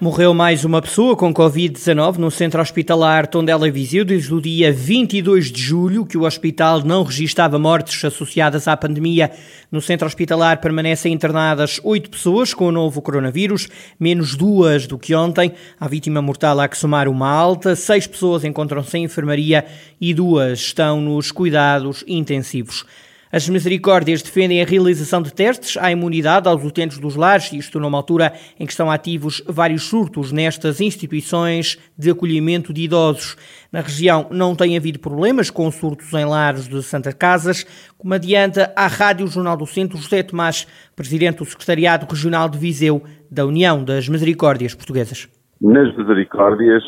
Morreu mais uma pessoa com Covid-19 no centro hospitalar Tondela Viseu desde o dia 22 de julho, que o hospital não registava mortes associadas à pandemia. No centro hospitalar permanecem internadas oito pessoas com o novo coronavírus, menos duas do que ontem. A vítima mortal há que somar uma alta. Seis pessoas encontram-se em enfermaria e duas estão nos cuidados intensivos. As misericórdias defendem a realização de testes à imunidade aos utentes dos lares, isto numa altura em que estão ativos vários surtos nestas instituições de acolhimento de idosos. Na região não tem havido problemas com surtos em lares de Santa Casas, como adianta à Rádio Jornal do Centro José Tomás, presidente do Secretariado Regional de Viseu da União das Misericórdias Portuguesas. Nas misericórdias,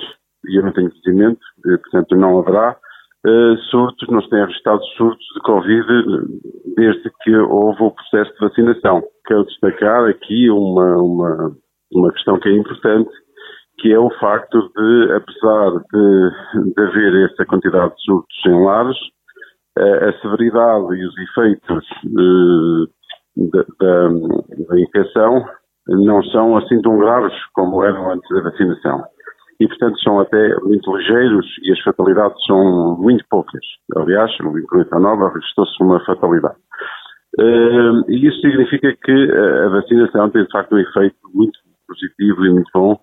eu não tenho conhecimento, eh, portanto não haverá, uh, surtos, não se têm registrado surtos de Covid desde que houve o processo de vacinação. Quero destacar aqui uma, uma, uma questão que é importante, que é o facto de, apesar de, de haver essa quantidade de surtos em lares, uh, a severidade e os efeitos da, da infecção não são assim tão graves como eram antes da vacinação e, portanto, são até muito ligeiros e as fatalidades são muito poucas. Aliás, no 2019 registrou-se uma fatalidade. Uh, e isso significa que a vacinação tem, de facto, um efeito muito positivo e muito bom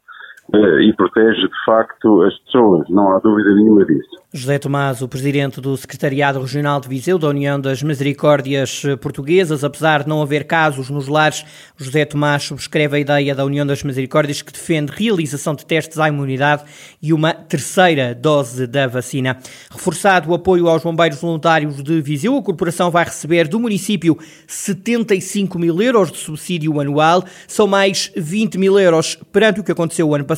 e protege, de facto, as pessoas. Não há dúvida nenhuma disso. José Tomás, o presidente do Secretariado Regional de Viseu da União das Misericórdias Portuguesas, apesar de não haver casos nos lares, José Tomás subscreve a ideia da União das Misericórdias que defende realização de testes à imunidade e uma terceira dose da vacina. Reforçado o apoio aos bombeiros voluntários de Viseu, a corporação vai receber do município 75 mil euros de subsídio anual, são mais 20 mil euros perante o que aconteceu o ano passado,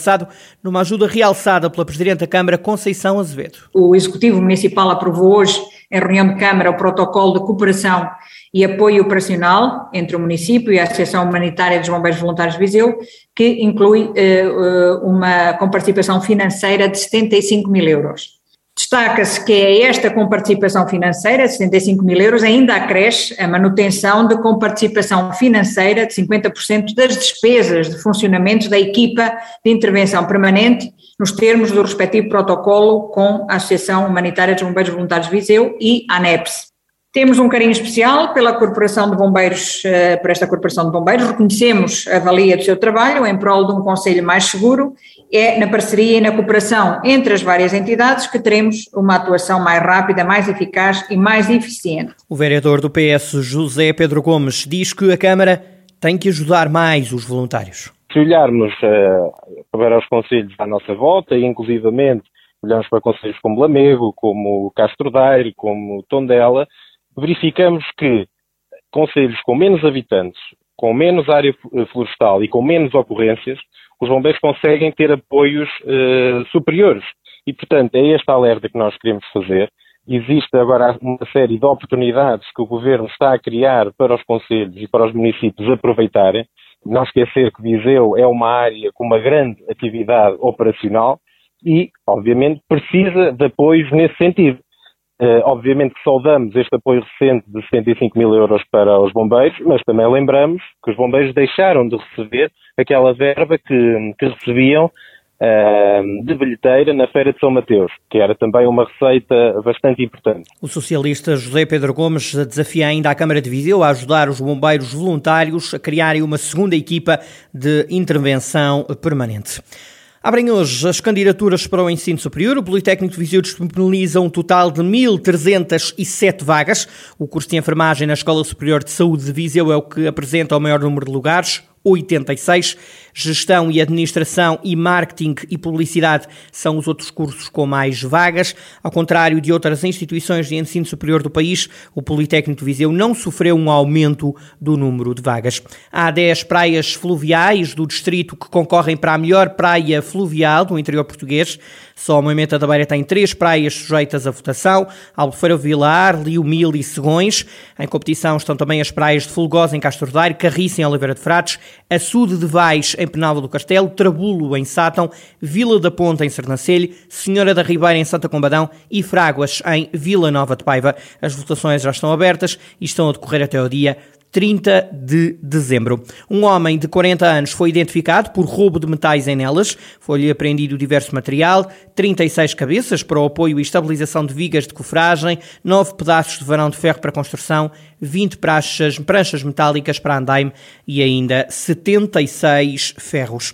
numa ajuda realçada pela Presidente da Câmara, Conceição Azevedo o Executivo Municipal aprovou hoje, em reunião de Câmara, o protocolo de cooperação e apoio operacional entre o município e a Associação Humanitária dos Bombeiros Voluntários de Viseu, que inclui uh, uma comparticipação financeira de 75 mil euros. Destaca-se que é esta comparticipação financeira, de 75 mil euros, ainda acresce a manutenção de comparticipação financeira de 50% das despesas de funcionamento da equipa de intervenção permanente, nos termos do respectivo protocolo com a Associação Humanitária dos Bombeiros Voluntários Viseu e a ANEPS. Temos um carinho especial pela Corporação de Bombeiros, eh, por esta Corporação de Bombeiros, reconhecemos a valia do seu trabalho em prol de um Conselho mais seguro, é na parceria e na cooperação entre as várias entidades que teremos uma atuação mais rápida, mais eficaz e mais eficiente. O vereador do PS, José Pedro Gomes, diz que a Câmara tem que ajudar mais os voluntários. Se olharmos uh, para os conselhos à nossa volta, e inclusivamente olhamos para conselhos como Lamego, como Castro Daire, como Tondela, verificamos que conselhos com menos habitantes, com menos área florestal e com menos ocorrências, os bombeiros conseguem ter apoios uh, superiores. E, portanto, é este alerta que nós queremos fazer. Existe agora uma série de oportunidades que o Governo está a criar para os conselhos e para os municípios aproveitarem. Não esquecer que Viseu é uma área com uma grande atividade operacional e, obviamente, precisa de apoios nesse sentido. Uh, obviamente que saudamos este apoio recente de 75 mil euros para os bombeiros, mas também lembramos que os bombeiros deixaram de receber aquela verba que, que recebiam uh, de bilheteira na Feira de São Mateus, que era também uma receita bastante importante. O socialista José Pedro Gomes desafia ainda a Câmara de Viseu a ajudar os bombeiros voluntários a criarem uma segunda equipa de intervenção permanente. Abrem hoje as candidaturas para o ensino superior. O Politécnico de Viseu disponibiliza um total de 1.307 vagas. O curso de enfermagem na Escola Superior de Saúde de Viseu é o que apresenta o maior número de lugares. 86. Gestão e Administração e Marketing e Publicidade são os outros cursos com mais vagas. Ao contrário de outras instituições de ensino superior do país, o Politécnico de Viseu não sofreu um aumento do número de vagas. Há 10 praias fluviais do distrito que concorrem para a melhor praia fluvial do interior português. Só Moimenta da Beira tem três praias sujeitas à votação, Albufeira Vilar, Liomil e Segões. Em competição estão também as praias de Fulgosa em Castro Daire, Carriça em Oliveira de Frades Açude de Vais, em Penalva do Castelo, Trabulo, em Sátão, Vila da Ponta, em Sernancelho, Senhora da Ribeira, em Santa Combadão e Fráguas, em Vila Nova de Paiva. As votações já estão abertas e estão a decorrer até o dia 30 de dezembro. Um homem de 40 anos foi identificado por roubo de metais em Nelas. Foi-lhe apreendido diverso material, 36 cabeças para o apoio e estabilização de vigas de cofragem, 9 pedaços de varão de ferro para construção, 20 pranchas, pranchas metálicas para andaime e ainda 76 ferros.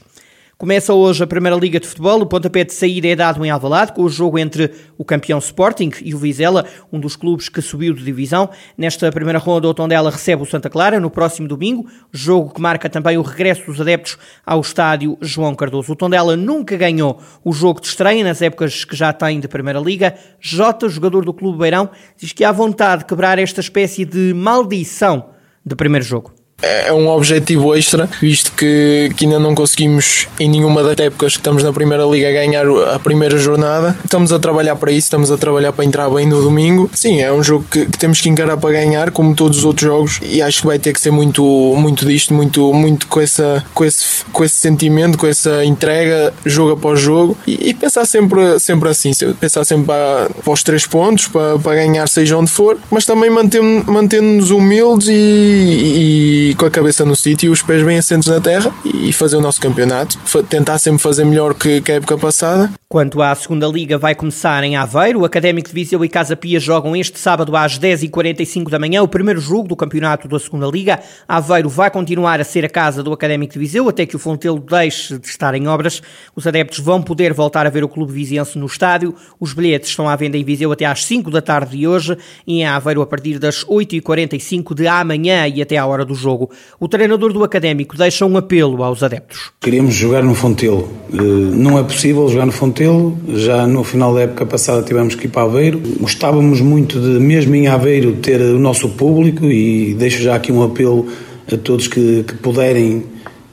Começa hoje a Primeira Liga de Futebol. O pontapé de saída é dado em Alvalade, com o jogo entre o campeão Sporting e o Vizela, um dos clubes que subiu de divisão. Nesta primeira ronda, o Tondela recebe o Santa Clara no próximo domingo, jogo que marca também o regresso dos adeptos ao estádio João Cardoso. O Tondela nunca ganhou o jogo de estreia nas épocas que já tem de Primeira Liga. Jota, jogador do Clube Beirão, diz que há vontade de quebrar esta espécie de maldição de primeiro jogo é um objetivo extra, visto que, que, ainda não conseguimos em nenhuma das épocas que estamos na Primeira Liga ganhar a primeira jornada. Estamos a trabalhar para isso, estamos a trabalhar para entrar bem no domingo. Sim, é um jogo que, que temos que encarar para ganhar, como todos os outros jogos, e acho que vai ter que ser muito, muito disto, muito, muito com, essa, com, esse, com esse sentimento, com essa entrega, jogo após jogo, e, e pensar sempre, sempre assim, pensar sempre para, para os três pontos, para, para ganhar seja onde for, mas também mantendo-nos humildes e, e com a cabeça no sítio e os pés bem assentos na terra e fazer o nosso campeonato. Tentar sempre fazer melhor que, que a época passada. Quanto à segunda Liga, vai começar em Aveiro. O Académico de Viseu e Casa Pia jogam este sábado às 10h45 da manhã o primeiro jogo do campeonato da segunda Liga. Aveiro vai continuar a ser a casa do Académico de Viseu até que o Fontelo deixe de estar em obras. Os adeptos vão poder voltar a ver o clube viziense no estádio. Os bilhetes estão à venda em Viseu até às 5 da tarde de hoje e em Aveiro a partir das 8h45 de amanhã e até à hora do jogo jogo. O treinador do Académico deixa um apelo aos adeptos. Queríamos jogar no Fontelo. Eh, não é possível jogar no Fontelo. Já no final da época passada tivemos que ir para Aveiro. Gostávamos muito de, mesmo em Aveiro, ter o nosso público e deixo já aqui um apelo a todos que, que puderem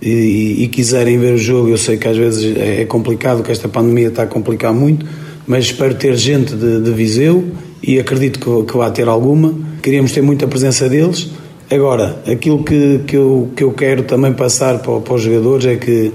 e, e, quiserem ver o jogo. Eu sei que às vezes é, é complicado, que esta pandemia está a complicar muito, mas espero ter gente de, de Viseu e acredito que, que vai ter alguma. Queríamos ter muita presença deles Agora, aquilo que, que, eu, que eu quero também passar para, para os jogadores é que,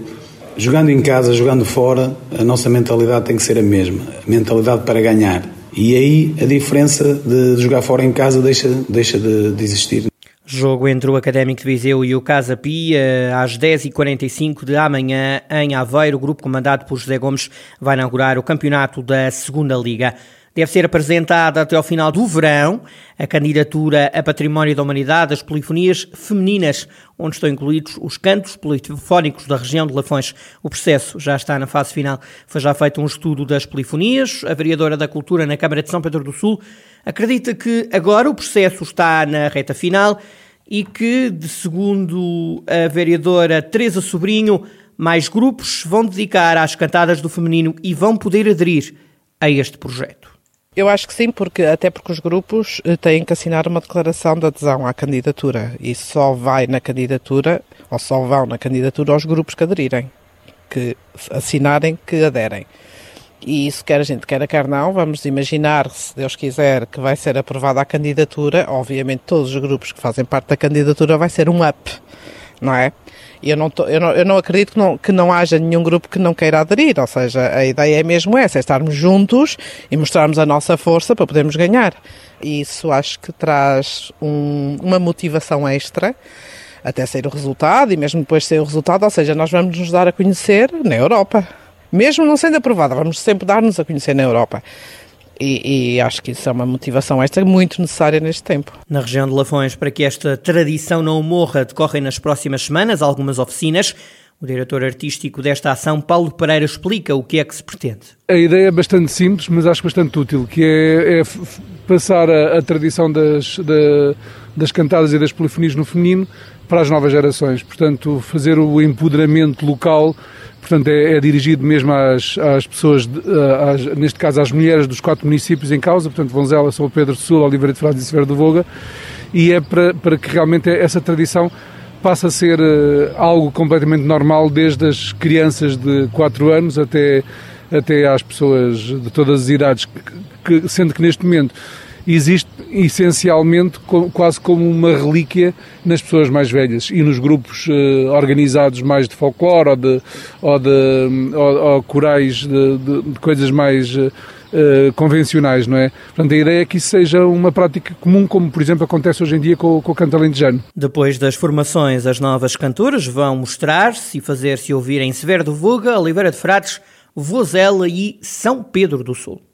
jogando em casa, jogando fora, a nossa mentalidade tem que ser a mesma a mentalidade para ganhar. E aí a diferença de jogar fora em casa deixa, deixa de, de existir. Jogo entre o Académico de Viseu e o Casa Pia às 10h45 de amanhã em Aveiro. O grupo comandado por José Gomes vai inaugurar o campeonato da Segunda Liga. Deve ser apresentada até ao final do verão a candidatura a Património da Humanidade das Polifonias Femininas, onde estão incluídos os cantos polifónicos da região de Lafões. O processo já está na fase final. Foi já feito um estudo das polifonias. A vereadora da Cultura na Câmara de São Pedro do Sul acredita que agora o processo está na reta final e que, de segundo a vereadora Teresa Sobrinho, mais grupos vão dedicar às cantadas do feminino e vão poder aderir a este projeto. Eu acho que sim, porque até porque os grupos eh, têm que assinar uma declaração de adesão à candidatura. E só vai na candidatura, ou só vão na candidatura aos grupos que aderirem, que assinarem que aderem. E isso quer a gente queira, quer não, vamos imaginar, se Deus quiser, que vai ser aprovada a candidatura, obviamente todos os grupos que fazem parte da candidatura vai ser um up, não é? Eu não, tô, eu não, eu não acredito que não, que não haja nenhum grupo que não queira aderir, ou seja, a ideia é mesmo essa, é estarmos juntos e mostrarmos a nossa força para podermos ganhar. E isso acho que traz um, uma motivação extra até ser o resultado e mesmo depois de ser o resultado, ou seja, nós vamos nos dar a conhecer na Europa. Mesmo não sendo aprovada, vamos sempre dar-nos a conhecer na Europa. E, e, acho que isso é uma motivação extra muito necessária neste tempo. Na região de Lafões, para que esta tradição não morra, decorrem nas próximas semanas algumas oficinas. O diretor artístico desta ação, Paulo Pereira, explica o que é que se pretende. A ideia é bastante simples, mas acho bastante útil, que é, é passar a, a tradição das, da, das cantadas e das polifonias no feminino para as novas gerações. Portanto, fazer o empoderamento local portanto é, é, dirigido mesmo às, às pessoas, às, neste caso às mulheres dos quatro municípios em causa, portanto Vonzela, São Pedro do Sul, Oliveira de Frades e Severo do Voga, e é para, para que realmente essa tradição passe a ser uh, algo completamente normal desde as crianças de 4 anos até, até às pessoas de todas as idades, que, sendo que neste momento existe essencialmente quase como uma relíquia nas pessoas mais velhas e nos grupos uh, organizados mais de folclore ou de, ou de ou, ou corais de, de, de, coisas mais uh, convencionais, não é? Portanto, a ideia é que isso seja uma prática comum, como por exemplo acontece hoje em dia com, com o canto alentejano. Depois das formações, as novas cantoras vão mostrar-se e fazer-se ouvir em Severo do Vuga, Oliveira de Frades, Vozela e São Pedro do Sul.